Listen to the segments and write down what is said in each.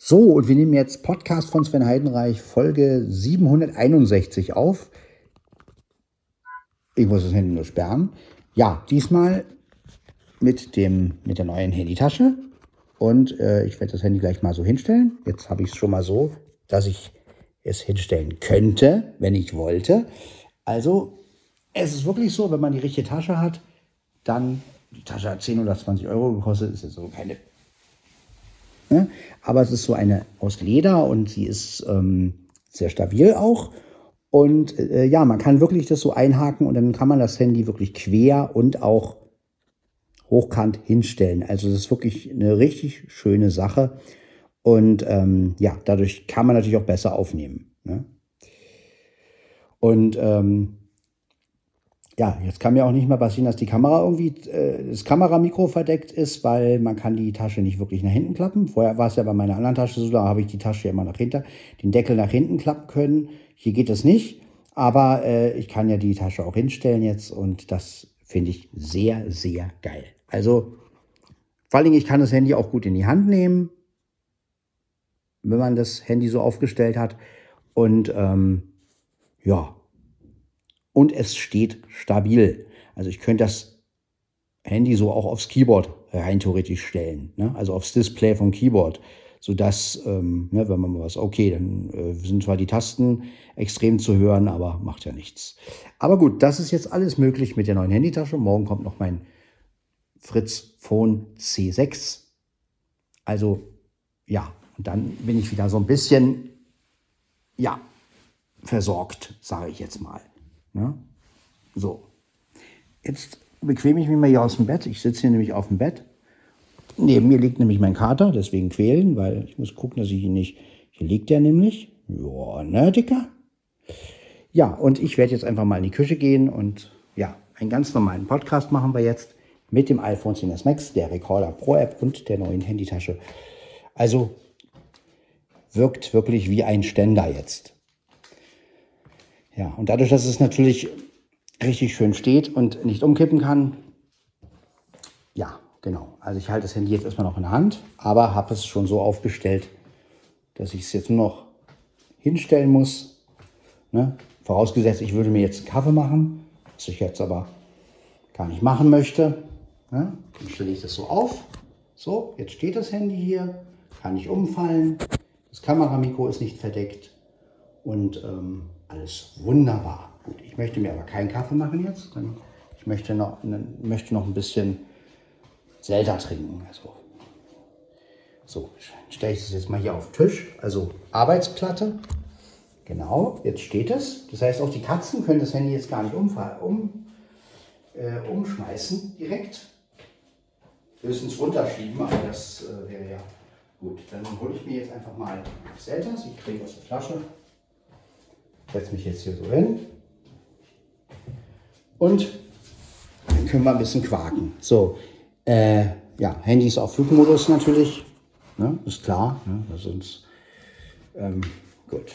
So, und wir nehmen jetzt Podcast von Sven Heidenreich, Folge 761 auf. Ich muss das Handy nur sperren. Ja, diesmal mit, dem, mit der neuen Handytasche. Und äh, ich werde das Handy gleich mal so hinstellen. Jetzt habe ich es schon mal so, dass ich es hinstellen könnte, wenn ich wollte. Also, es ist wirklich so, wenn man die richtige Tasche hat, dann, die Tasche hat 10 oder 20 Euro gekostet, ist jetzt so keine Ne? Aber es ist so eine aus Leder und sie ist ähm, sehr stabil auch. Und äh, ja, man kann wirklich das so einhaken und dann kann man das Handy wirklich quer und auch hochkant hinstellen. Also das ist wirklich eine richtig schöne Sache. Und ähm, ja, dadurch kann man natürlich auch besser aufnehmen. Ne? Und ähm, ja, jetzt kann mir auch nicht mehr passieren, dass die Kamera irgendwie, äh, das Kameramikro verdeckt ist, weil man kann die Tasche nicht wirklich nach hinten klappen. Vorher war es ja bei meiner anderen Tasche so, da habe ich die Tasche immer nach hinten, den Deckel nach hinten klappen können. Hier geht es nicht, aber äh, ich kann ja die Tasche auch hinstellen jetzt und das finde ich sehr, sehr geil. Also vor allen Dingen, ich kann das Handy auch gut in die Hand nehmen, wenn man das Handy so aufgestellt hat. Und ähm, ja, und es steht stabil. Also ich könnte das Handy so auch aufs Keyboard rein theoretisch stellen, ne? also aufs Display vom Keyboard, sodass, ähm, ne, wenn man mal was, okay, dann äh, sind zwar die Tasten extrem zu hören, aber macht ja nichts. Aber gut, das ist jetzt alles möglich mit der neuen Handytasche. Morgen kommt noch mein Fritz Phone C6. Also ja, und dann bin ich wieder so ein bisschen, ja, versorgt, sage ich jetzt mal. Ja? So. Jetzt bequeme ich mich mal hier aus dem Bett. Ich sitze hier nämlich auf dem Bett. Neben mir liegt nämlich mein Kater, deswegen quälen, weil ich muss gucken, dass ich ihn nicht. Hier liegt er nämlich. Ja, ne, Dicker? Ja, und ich werde jetzt einfach mal in die Küche gehen und ja, einen ganz normalen Podcast machen wir jetzt mit dem iPhone 10s Max, der Recorder Pro App und der neuen Handytasche. Also wirkt wirklich wie ein Ständer jetzt. Ja, und dadurch, dass es natürlich richtig schön steht und nicht umkippen kann, ja, genau. Also ich halte das Handy jetzt erstmal noch in der Hand, aber habe es schon so aufgestellt, dass ich es jetzt nur noch hinstellen muss. Ne? Vorausgesetzt, ich würde mir jetzt einen Kaffee machen, was ich jetzt aber gar nicht machen möchte. Ne? Dann stelle ich das so auf. So, jetzt steht das Handy hier, kann nicht umfallen. Das Kameramikro ist nicht verdeckt. Und ähm, alles wunderbar. Gut, ich möchte mir aber keinen Kaffee machen jetzt. Ich möchte noch, möchte noch ein bisschen Zelda trinken. Also, so, stelle ich das jetzt mal hier auf den Tisch. Also Arbeitsplatte. Genau, jetzt steht es. Das heißt, auch die Katzen können das Handy jetzt gar nicht um, äh, umschmeißen direkt. Höchstens runterschieben, aber das äh, wäre ja gut. Dann hole ich mir jetzt einfach mal Zeldas. Ich trinke aus der Flasche setze mich jetzt hier so hin. Und dann können wir ein bisschen quaken. So, äh, ja, Handys auf Flugmodus natürlich. Ne, ist klar. Ne, sonst, ähm, gut.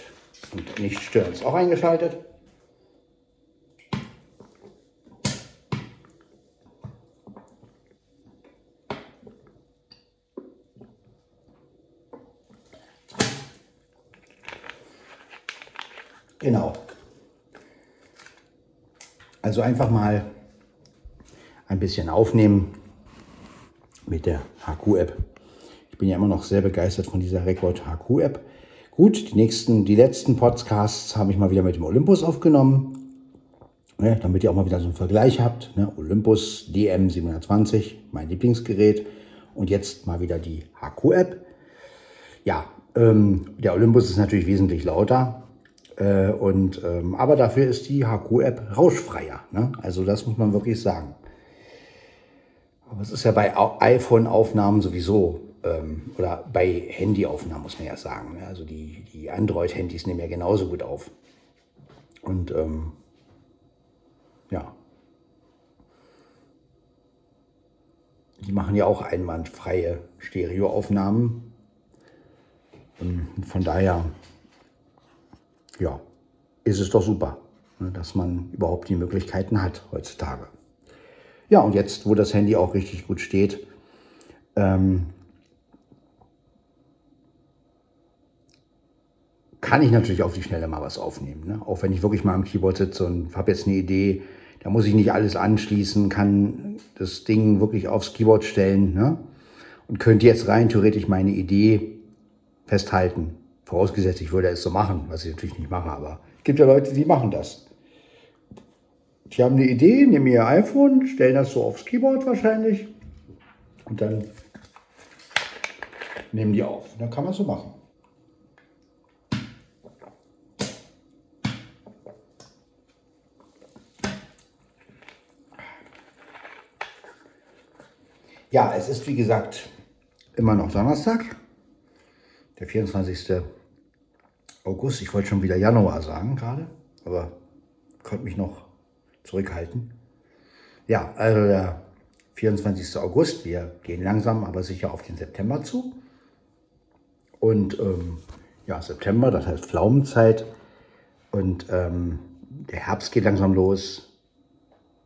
Und nicht stören ist auch eingeschaltet. Genau. Also einfach mal ein bisschen aufnehmen mit der HQ-App. Ich bin ja immer noch sehr begeistert von dieser Record HQ-App. Gut, die nächsten, die letzten Podcasts habe ich mal wieder mit dem Olympus aufgenommen, ne, damit ihr auch mal wieder so einen Vergleich habt. Ne, Olympus DM720, mein Lieblingsgerät. Und jetzt mal wieder die HQ-App. Ja, ähm, der Olympus ist natürlich wesentlich lauter. Äh, und, ähm, aber dafür ist die HQ-App rauschfreier. Ne? Also das muss man wirklich sagen. Aber es ist ja bei iPhone-Aufnahmen sowieso ähm, oder bei Handy-Aufnahmen muss man ja sagen. Ne? Also die, die Android-Handys nehmen ja genauso gut auf. Und ähm, ja. Die machen ja auch einwandfreie Stereoaufnahmen. Ähm, von daher ja, ist es doch super, ne, dass man überhaupt die Möglichkeiten hat heutzutage. Ja, und jetzt, wo das Handy auch richtig gut steht, ähm, kann ich natürlich auf die Schnelle mal was aufnehmen. Ne? Auch wenn ich wirklich mal am Keyboard sitze und habe jetzt eine Idee, da muss ich nicht alles anschließen, kann das Ding wirklich aufs Keyboard stellen ne? und könnte jetzt rein theoretisch meine Idee festhalten. Vorausgesetzt, ich würde es so machen, was ich natürlich nicht mache, aber es gibt ja Leute, die machen das. Die haben eine Idee, nehmen ihr iPhone, stellen das so aufs Keyboard wahrscheinlich und dann nehmen die auf. Dann kann man es so machen. Ja, es ist wie gesagt immer noch Donnerstag, der 24. August. Ich wollte schon wieder Januar sagen gerade, aber konnte mich noch zurückhalten. Ja, also der 24. August. Wir gehen langsam, aber sicher auf den September zu. Und ähm, ja, September, das heißt Pflaumenzeit. Und ähm, der Herbst geht langsam los.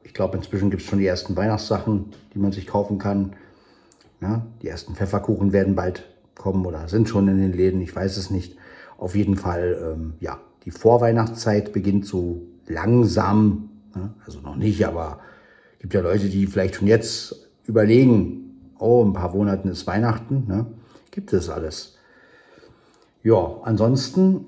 Ich glaube, inzwischen gibt es schon die ersten Weihnachtssachen, die man sich kaufen kann. Ja, die ersten Pfefferkuchen werden bald kommen oder sind schon in den Läden, ich weiß es nicht. Auf jeden Fall, ähm, ja, die Vorweihnachtszeit beginnt so langsam, ne? also noch nicht, aber gibt ja Leute, die vielleicht schon jetzt überlegen, oh, ein paar Monaten ist Weihnachten, ne? gibt es alles. Ja, ansonsten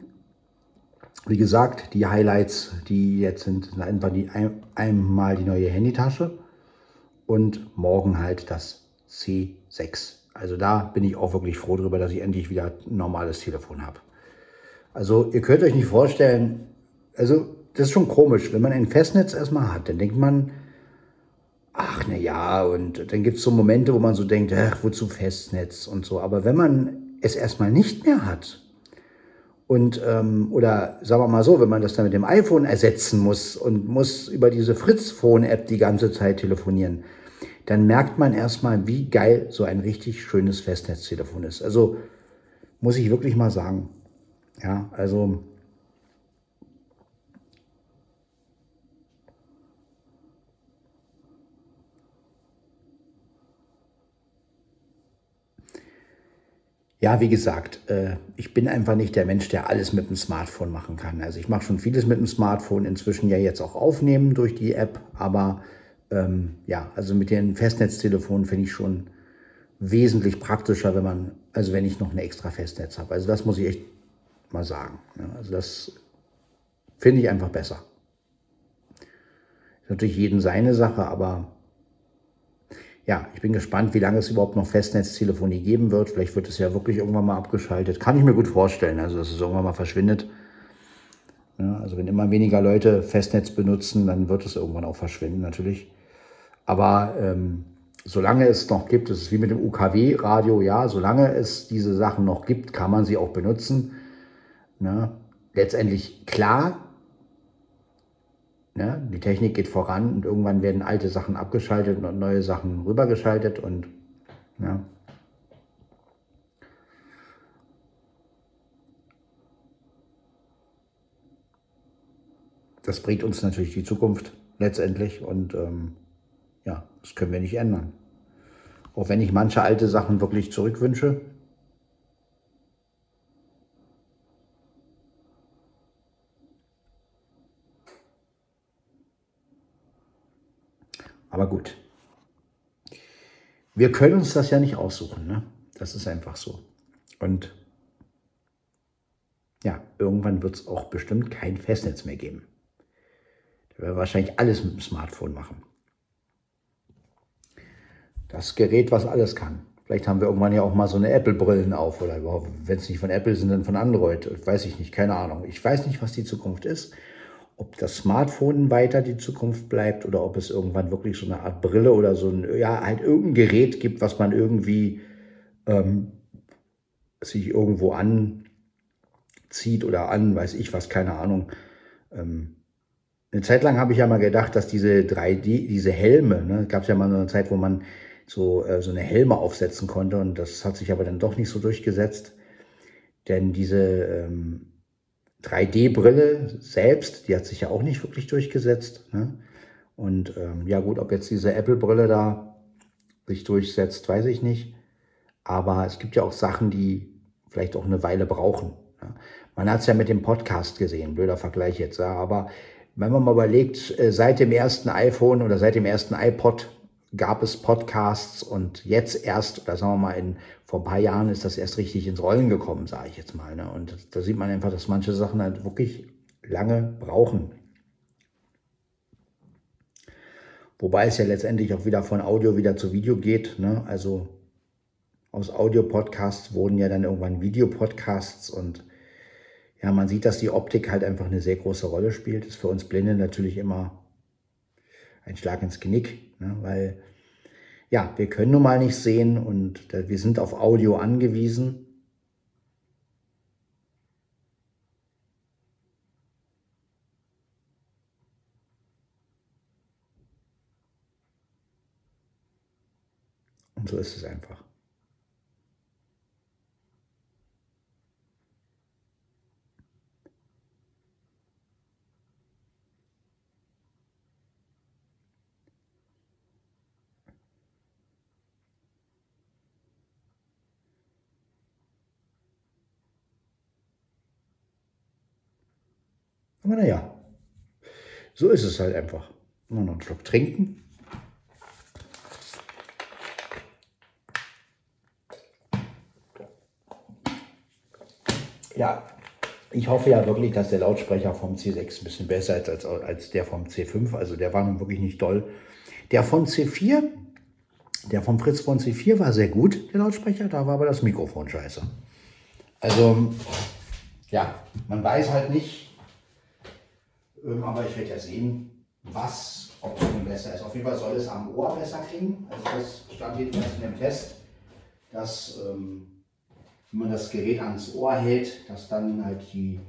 wie gesagt, die Highlights, die jetzt sind, sind einfach die, ein, einmal die neue Handytasche und morgen halt das C6. Also da bin ich auch wirklich froh darüber, dass ich endlich wieder ein normales Telefon habe. Also ihr könnt euch nicht vorstellen, also das ist schon komisch, wenn man ein Festnetz erstmal hat, dann denkt man, ach na ja, und dann gibt es so Momente, wo man so denkt, ach, wozu Festnetz und so. Aber wenn man es erstmal nicht mehr hat, und, ähm, oder sagen wir mal so, wenn man das dann mit dem iPhone ersetzen muss und muss über diese Fritz-Phone-App die ganze Zeit telefonieren, dann merkt man erstmal, wie geil so ein richtig schönes Festnetztelefon ist. Also muss ich wirklich mal sagen. Ja, also Ja, wie gesagt, äh, ich bin einfach nicht der Mensch, der alles mit dem Smartphone machen kann. Also ich mache schon vieles mit dem Smartphone, inzwischen ja jetzt auch aufnehmen durch die App, aber ähm, ja, also mit den Festnetztelefonen finde ich schon wesentlich praktischer, wenn man, also wenn ich noch ein extra Festnetz habe. Also das muss ich echt mal sagen. Ja, also das finde ich einfach besser. Ist natürlich jeden seine Sache, aber ja, ich bin gespannt, wie lange es überhaupt noch Festnetztelefonie geben wird. Vielleicht wird es ja wirklich irgendwann mal abgeschaltet. Kann ich mir gut vorstellen, also dass es irgendwann mal verschwindet. Ja, also wenn immer weniger Leute Festnetz benutzen, dann wird es irgendwann auch verschwinden natürlich. Aber ähm, solange es noch gibt, es ist wie mit dem UKW-Radio, ja, solange es diese Sachen noch gibt, kann man sie auch benutzen. Ne? Letztendlich klar, Ne? Die Technik geht voran und irgendwann werden alte Sachen abgeschaltet und neue Sachen rübergeschaltet und ja. Das bringt uns natürlich die Zukunft letztendlich und ähm, ja, das können wir nicht ändern. Auch wenn ich manche alte Sachen wirklich zurückwünsche, Aber gut. Wir können uns das ja nicht aussuchen. Ne? Das ist einfach so. Und ja, irgendwann wird es auch bestimmt kein Festnetz mehr geben. Da werden wir wahrscheinlich alles mit dem Smartphone machen. Das Gerät, was alles kann. Vielleicht haben wir irgendwann ja auch mal so eine Apple-Brillen auf oder überhaupt, wenn es nicht von Apple sind, dann von Android. Weiß ich nicht, keine Ahnung. Ich weiß nicht, was die Zukunft ist ob das Smartphone weiter die Zukunft bleibt oder ob es irgendwann wirklich so eine Art Brille oder so ein, ja, halt irgendein Gerät gibt, was man irgendwie ähm, sich irgendwo anzieht oder an, weiß ich was, keine Ahnung. Ähm, eine Zeit lang habe ich ja mal gedacht, dass diese 3D, diese Helme, ne, gab es ja mal eine Zeit, wo man so, äh, so eine Helme aufsetzen konnte und das hat sich aber dann doch nicht so durchgesetzt. Denn diese ähm, 3D-Brille selbst, die hat sich ja auch nicht wirklich durchgesetzt. Ne? Und ähm, ja gut, ob jetzt diese Apple-Brille da sich durchsetzt, weiß ich nicht. Aber es gibt ja auch Sachen, die vielleicht auch eine Weile brauchen. Ja. Man hat es ja mit dem Podcast gesehen, blöder Vergleich jetzt, ja, aber wenn man mal überlegt, äh, seit dem ersten iPhone oder seit dem ersten iPod gab es Podcasts und jetzt erst, oder sagen wir mal, in, vor ein paar Jahren ist das erst richtig ins Rollen gekommen, sage ich jetzt mal. Ne? Und da sieht man einfach, dass manche Sachen halt wirklich lange brauchen. Wobei es ja letztendlich auch wieder von Audio wieder zu Video geht. Ne? Also aus Audio-Podcasts wurden ja dann irgendwann Videopodcasts und ja, man sieht, dass die Optik halt einfach eine sehr große Rolle spielt. Ist für uns Blinde natürlich immer ein Schlag ins Genick, ne? weil ja, wir können nun mal nicht sehen und wir sind auf Audio angewiesen. Und so ist es einfach. Aber naja, so ist es halt einfach. Nur noch einen Schluck trinken. Ja, ich hoffe ja wirklich, dass der Lautsprecher vom C6 ein bisschen besser ist als, als der vom C5. Also der war nun wirklich nicht doll. Der von C4, der vom Fritz von C4 war sehr gut, der Lautsprecher. Da war aber das Mikrofon scheiße. Also, ja, man weiß halt nicht, ähm, aber ich werde ja sehen, was, ob es nun besser ist. Auf jeden Fall soll es am Ohr besser klingen. Also das stand jedenfalls in dem Test, dass ähm, wenn man das Gerät ans Ohr hält, dass dann halt die,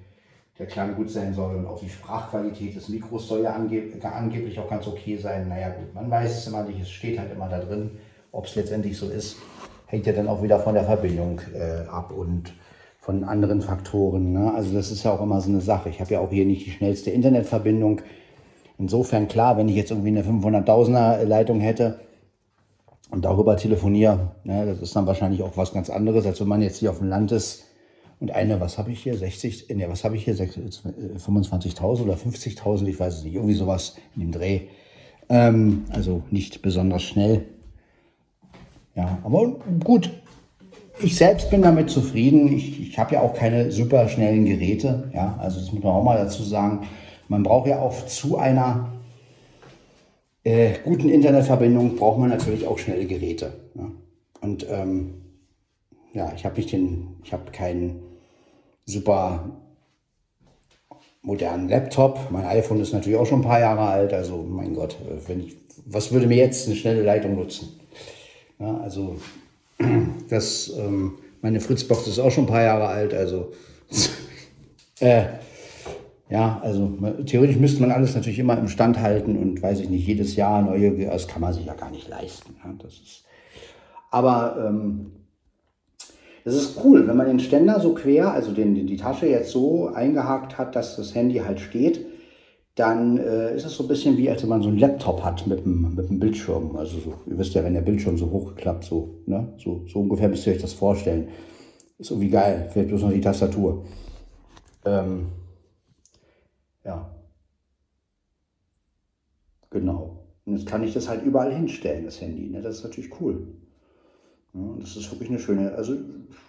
der Klang gut sein soll und auch die Sprachqualität des Mikros soll ja angeb angeblich auch ganz okay sein. Naja gut, man weiß es immer nicht, es steht halt immer da drin. Ob es letztendlich so ist, hängt ja dann auch wieder von der Verbindung äh, ab und von anderen Faktoren. Ne? Also das ist ja auch immer so eine Sache. Ich habe ja auch hier nicht die schnellste Internetverbindung. Insofern klar, wenn ich jetzt irgendwie eine 500.000er Leitung hätte und darüber telefoniere, ne, das ist dann wahrscheinlich auch was ganz anderes, als wenn man jetzt hier auf dem Land ist und eine, was habe ich hier, 60, ne, was habe ich hier, 25.000 oder 50.000, ich weiß es nicht, irgendwie sowas in dem Dreh. Ähm, also nicht besonders schnell. Ja, aber gut, ich selbst bin damit zufrieden. Ich, ich habe ja auch keine super schnellen Geräte. Ja, also das muss man auch mal dazu sagen. Man braucht ja auch zu einer äh, guten Internetverbindung braucht man natürlich auch schnelle Geräte. Ja. Und ähm, ja, ich habe nicht den, ich habe keinen super modernen Laptop. Mein iPhone ist natürlich auch schon ein paar Jahre alt. Also mein Gott, äh, wenn ich, was würde mir jetzt eine schnelle Leitung nutzen? Ja, also das, ähm, meine Fritzbox ist auch schon ein paar Jahre alt, also äh, ja, also theoretisch müsste man alles natürlich immer im Stand halten und weiß ich nicht, jedes Jahr neue, das kann man sich ja gar nicht leisten. Ja, das ist, aber ähm, es ist cool, wenn man den Ständer so quer, also den, die Tasche jetzt so eingehakt hat, dass das Handy halt steht dann äh, ist es so ein bisschen wie, als wenn man so einen Laptop hat mit einem, mit einem Bildschirm. Also so, ihr wisst ja, wenn der Bildschirm so hochgeklappt, so, ne? so, so ungefähr müsst ihr euch das vorstellen. Ist irgendwie geil, fehlt bloß noch die Tastatur. Ähm, ja. Genau. Und jetzt kann ich das halt überall hinstellen, das Handy. Ne? Das ist natürlich cool. Ja, das ist wirklich eine schöne, also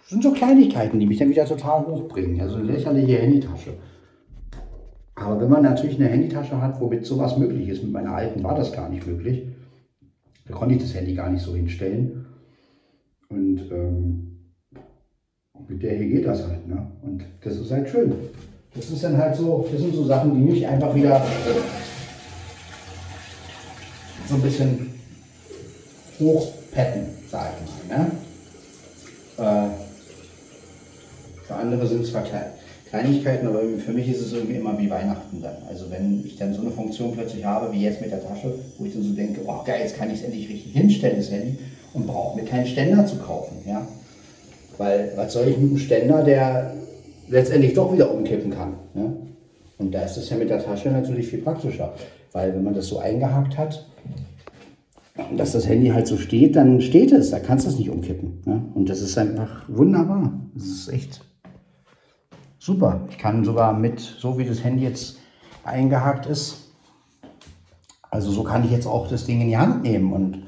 sind so Kleinigkeiten, die mich dann wieder total hochbringen. Also eine lächerliche Handytasche. Aber wenn man natürlich eine Handytasche hat, womit sowas möglich ist, mit meiner alten war das gar nicht möglich, da konnte ich das Handy gar nicht so hinstellen. Und ähm, mit der hier geht das halt. Ne? Und das ist halt schön. Das ist dann halt so, das sind so Sachen, die mich einfach wieder so ein bisschen hochpetten, sage ich mal. Ne? Äh, für andere sind es klein, Kleinigkeiten, aber für mich ist es irgendwie immer wie Weihnachten dann. Also wenn ich dann so eine Funktion plötzlich habe, wie jetzt mit der Tasche, wo ich dann so denke, oh geil, jetzt kann ich es endlich richtig hinstellen, das Handy, und brauche mir keinen Ständer zu kaufen. Ja? Weil was soll ich mit einem Ständer, der letztendlich doch wieder umkippen kann. Ja? Und da ist es ja mit der Tasche natürlich viel praktischer. Weil wenn man das so eingehakt hat, dass das Handy halt so steht, dann steht es, da kannst du es nicht umkippen. Ja? Und das ist einfach wunderbar. Das ist echt super. Ich kann sogar mit, so wie das Handy jetzt eingehakt ist, also so kann ich jetzt auch das Ding in die Hand nehmen und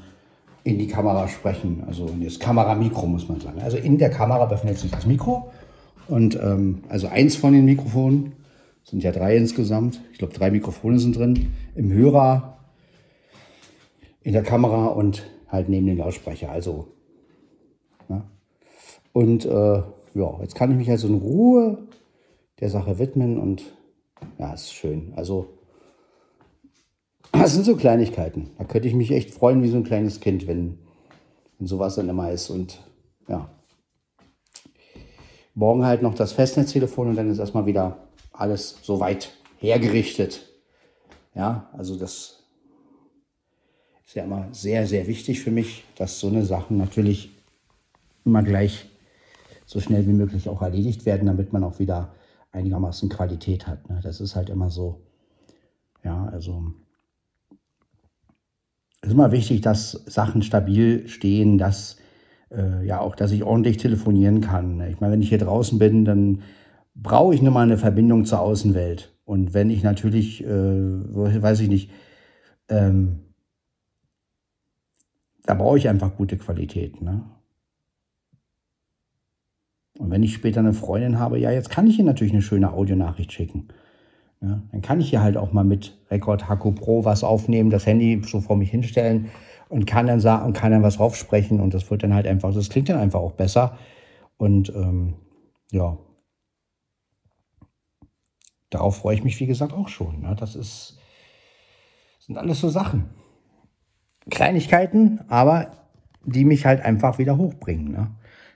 in die Kamera sprechen. Also in das Kameramikro muss man sagen. Also in der Kamera befindet sich das Mikro. Und ähm, also eins von den Mikrofonen, sind ja drei insgesamt. Ich glaube, drei Mikrofone sind drin. Im Hörer, in der Kamera und halt neben den Lautsprecher. Also. Ja. Und äh, ja, jetzt kann ich mich also in Ruhe der Sache widmen und ja, ist schön. Also das sind so Kleinigkeiten. Da könnte ich mich echt freuen wie so ein kleines Kind, wenn, wenn sowas dann immer ist. Und ja. Morgen halt noch das Festnetztelefon und dann ist erstmal wieder alles so weit hergerichtet. Ja, also das ist ja immer sehr, sehr wichtig für mich, dass so eine Sachen natürlich immer gleich so schnell wie möglich auch erledigt werden, damit man auch wieder einigermaßen Qualität hat. Ne? Das ist halt immer so. Ja, also es ist immer wichtig, dass Sachen stabil stehen, dass äh, ja auch, dass ich ordentlich telefonieren kann. Ich meine, wenn ich hier draußen bin, dann brauche ich nur mal eine Verbindung zur Außenwelt. Und wenn ich natürlich, äh, weiß ich nicht, ähm, da brauche ich einfach gute Qualität. Ne? Und wenn ich später eine Freundin habe, ja, jetzt kann ich ihr natürlich eine schöne Audionachricht schicken. Ja, dann kann ich hier halt auch mal mit Record Haku Pro was aufnehmen, das Handy so vor mich hinstellen und kann dann sagen und kann dann was draufsprechen und das wird dann halt einfach, das klingt dann einfach auch besser. Und ähm, ja, darauf freue ich mich, wie gesagt, auch schon. Ne? Das ist, sind alles so Sachen. Kleinigkeiten, aber die mich halt einfach wieder hochbringen. Ne?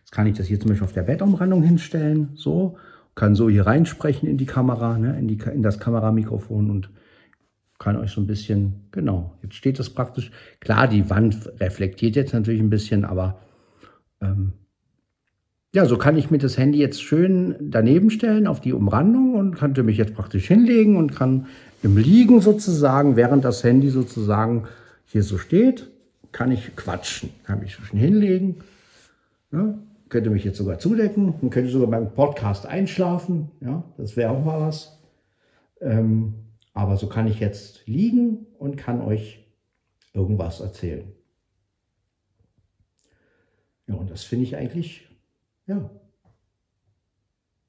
Jetzt kann ich das hier zum Beispiel auf der Bettumrandung hinstellen, so, kann so hier reinsprechen in die Kamera, ne, in, die, in das Kameramikrofon und kann euch so ein bisschen, genau, jetzt steht das praktisch, klar, die Wand reflektiert jetzt natürlich ein bisschen, aber ähm, ja, so kann ich mir das Handy jetzt schön daneben stellen auf die Umrandung und könnte mich jetzt praktisch hinlegen und kann im Liegen sozusagen, während das Handy sozusagen hier so steht, kann ich quatschen. Kann mich schon hinlegen, ja, könnte mich jetzt sogar zudecken und könnte sogar beim Podcast einschlafen. Ja, das wäre auch mal was. Ähm, aber so kann ich jetzt liegen und kann euch irgendwas erzählen. Ja, und das finde ich eigentlich, ja.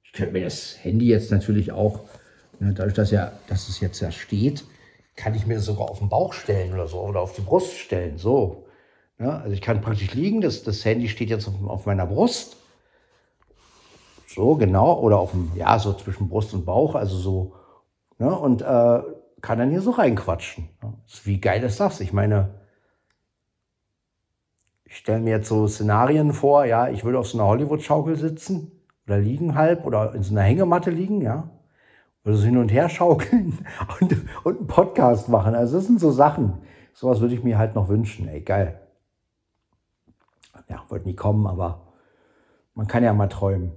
Ich könnte mir das Handy jetzt natürlich auch, ne, dadurch, dass, ja, dass es jetzt ja steht, kann ich mir das sogar auf den Bauch stellen oder so oder auf die Brust stellen. So. Ja, also ich kann praktisch liegen, das, das Handy steht jetzt auf, auf meiner Brust. So, genau. Oder auf dem, ja, so zwischen Brust und Bauch, also so. Ja, und äh, kann dann hier so reinquatschen. Wie geil ist das? Ich meine, ich stelle mir jetzt so Szenarien vor, ja, ich würde auf so einer Hollywood-Schaukel sitzen oder liegen halb oder in so einer Hängematte liegen, ja. Oder so hin und her schaukeln und, und einen Podcast machen. Also das sind so Sachen. Sowas würde ich mir halt noch wünschen. Ey, geil ja, wird nie kommen, aber man kann ja mal träumen.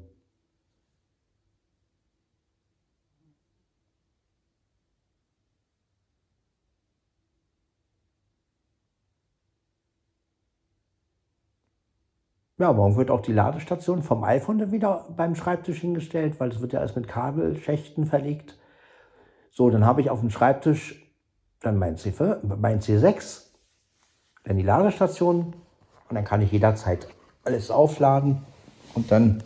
Ja, morgen wird auch die Ladestation vom iPhone wieder beim Schreibtisch hingestellt, weil es wird ja alles mit Kabelschächten verlegt. So, dann habe ich auf dem Schreibtisch dann mein, C5, mein C6, dann die Ladestation, und dann kann ich jederzeit alles aufladen und dann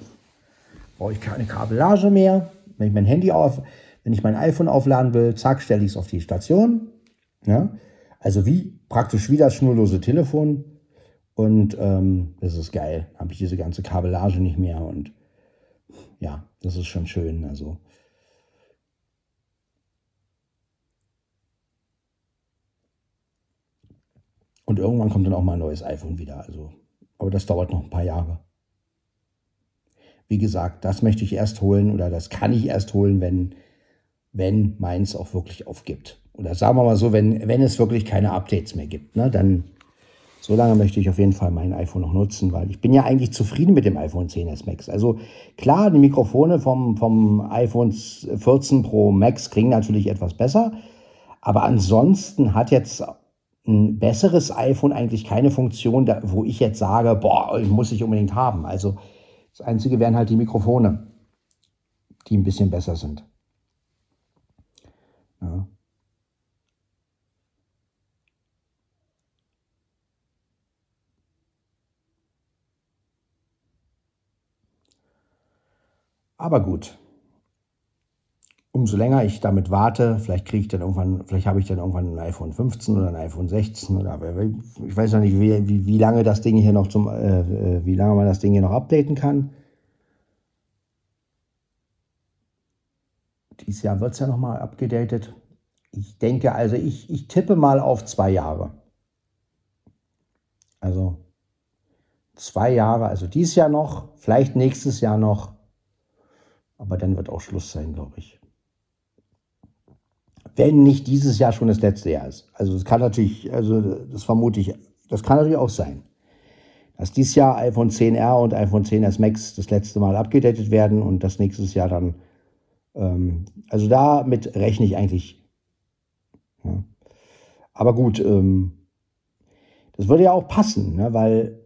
brauche ich keine Kabellage mehr. Wenn ich mein Handy auf, wenn ich mein iPhone aufladen will, zack, stelle ich es auf die Station. Ja? Also wie praktisch wie das schnurlose Telefon. Und ähm, das ist geil. Habe ich diese ganze Kabellage nicht mehr. Und ja, das ist schon schön. Also Und irgendwann kommt dann auch mal ein neues iPhone wieder. Also, aber das dauert noch ein paar Jahre. Wie gesagt, das möchte ich erst holen oder das kann ich erst holen, wenn, wenn meins auch wirklich aufgibt. Oder sagen wir mal so, wenn, wenn es wirklich keine Updates mehr gibt, ne, dann so lange möchte ich auf jeden Fall mein iPhone noch nutzen, weil ich bin ja eigentlich zufrieden mit dem iPhone 10s Max. Also klar, die Mikrofone vom, vom iPhone 14 Pro Max klingen natürlich etwas besser, aber ansonsten hat jetzt ein besseres iPhone eigentlich keine Funktion, da, wo ich jetzt sage, boah, muss ich unbedingt haben. Also das Einzige wären halt die Mikrofone. die ein bisschen besser sind. Ja. Aber gut. Umso länger ich damit warte, vielleicht kriege ich dann irgendwann, vielleicht habe ich dann irgendwann ein iPhone 15 oder ein iPhone 16 oder ich weiß noch nicht, wie, wie, wie lange das Ding hier noch zum, äh, äh, wie lange man das Ding hier noch updaten kann. Dieses Jahr wird es ja nochmal abgedatet. Ich denke, also ich, ich tippe mal auf zwei Jahre. Also zwei Jahre, also dieses Jahr noch, vielleicht nächstes Jahr noch. Aber dann wird auch Schluss sein, glaube ich. Wenn nicht dieses Jahr schon das letzte Jahr ist. Also das kann natürlich, also das vermute ich, das kann natürlich auch sein. Dass dieses Jahr iPhone 10R und iPhone 10s Max das letzte Mal abgedatet werden und das nächstes Jahr dann, ähm, also damit rechne ich eigentlich. Ja. Aber gut, ähm, das würde ja auch passen, ne, weil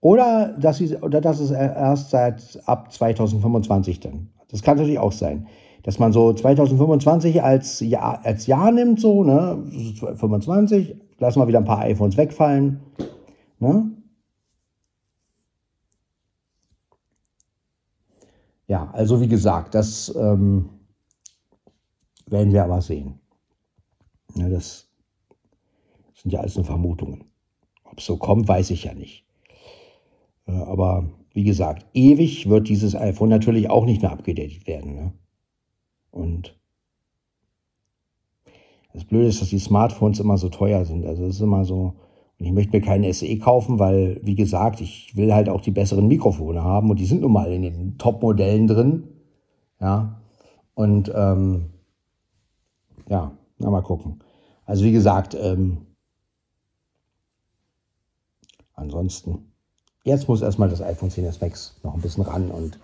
oder dass, sie, oder dass es erst seit ab 2025 dann das kann natürlich auch sein. Dass man so 2025 als Jahr, als Jahr nimmt, so, ne? 25, lassen wir wieder ein paar iPhones wegfallen. Ne? Ja, also wie gesagt, das ähm, werden wir aber sehen. Ja, das sind ja alles nur Vermutungen. Ob es so kommt, weiß ich ja nicht. Äh, aber wie gesagt, ewig wird dieses iPhone natürlich auch nicht mehr abgedatet werden. Ne? Und das Blöde ist, dass die Smartphones immer so teuer sind. Also es ist immer so, und ich möchte mir keinen SE kaufen, weil, wie gesagt, ich will halt auch die besseren Mikrofone haben und die sind nun mal in den Top-Modellen drin. Ja. Und ähm, ja, na mal gucken. Also wie gesagt, ähm, ansonsten Jetzt muss erstmal das iPhone 10s Max noch ein bisschen ran und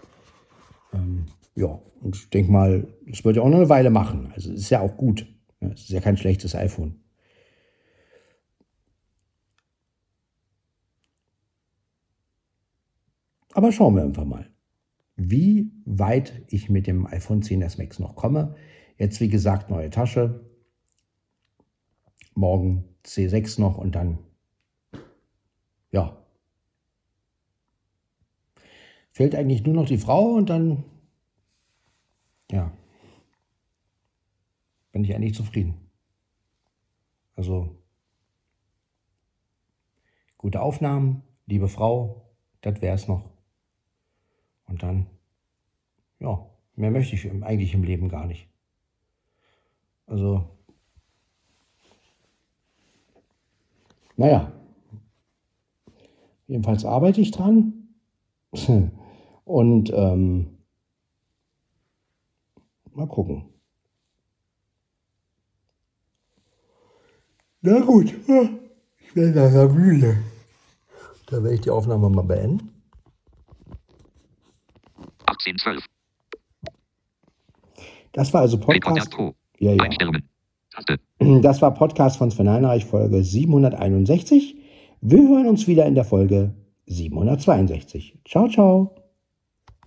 ähm, ja, und ich denke mal, es wird ja auch noch eine Weile machen. Also ist ja auch gut. Es ist ja kein schlechtes iPhone. Aber schauen wir einfach mal, wie weit ich mit dem iPhone 10s Max noch komme. Jetzt, wie gesagt, neue Tasche. Morgen C6 noch und dann, ja, fehlt eigentlich nur noch die Frau und dann, ja, bin ich eigentlich zufrieden. Also, gute Aufnahmen, liebe Frau, das wäre es noch. Und dann, ja, mehr möchte ich eigentlich im Leben gar nicht. Also, naja, jedenfalls arbeite ich dran. Und ähm, mal gucken. Na gut, ich werde nachher müde. Da werde ich die Aufnahme mal beenden. 1812. Das war also Podcast. Ja, ja. Das war Podcast von Sven Heinreich, Folge 761. Wir hören uns wieder in der Folge 762. Ciao, ciao.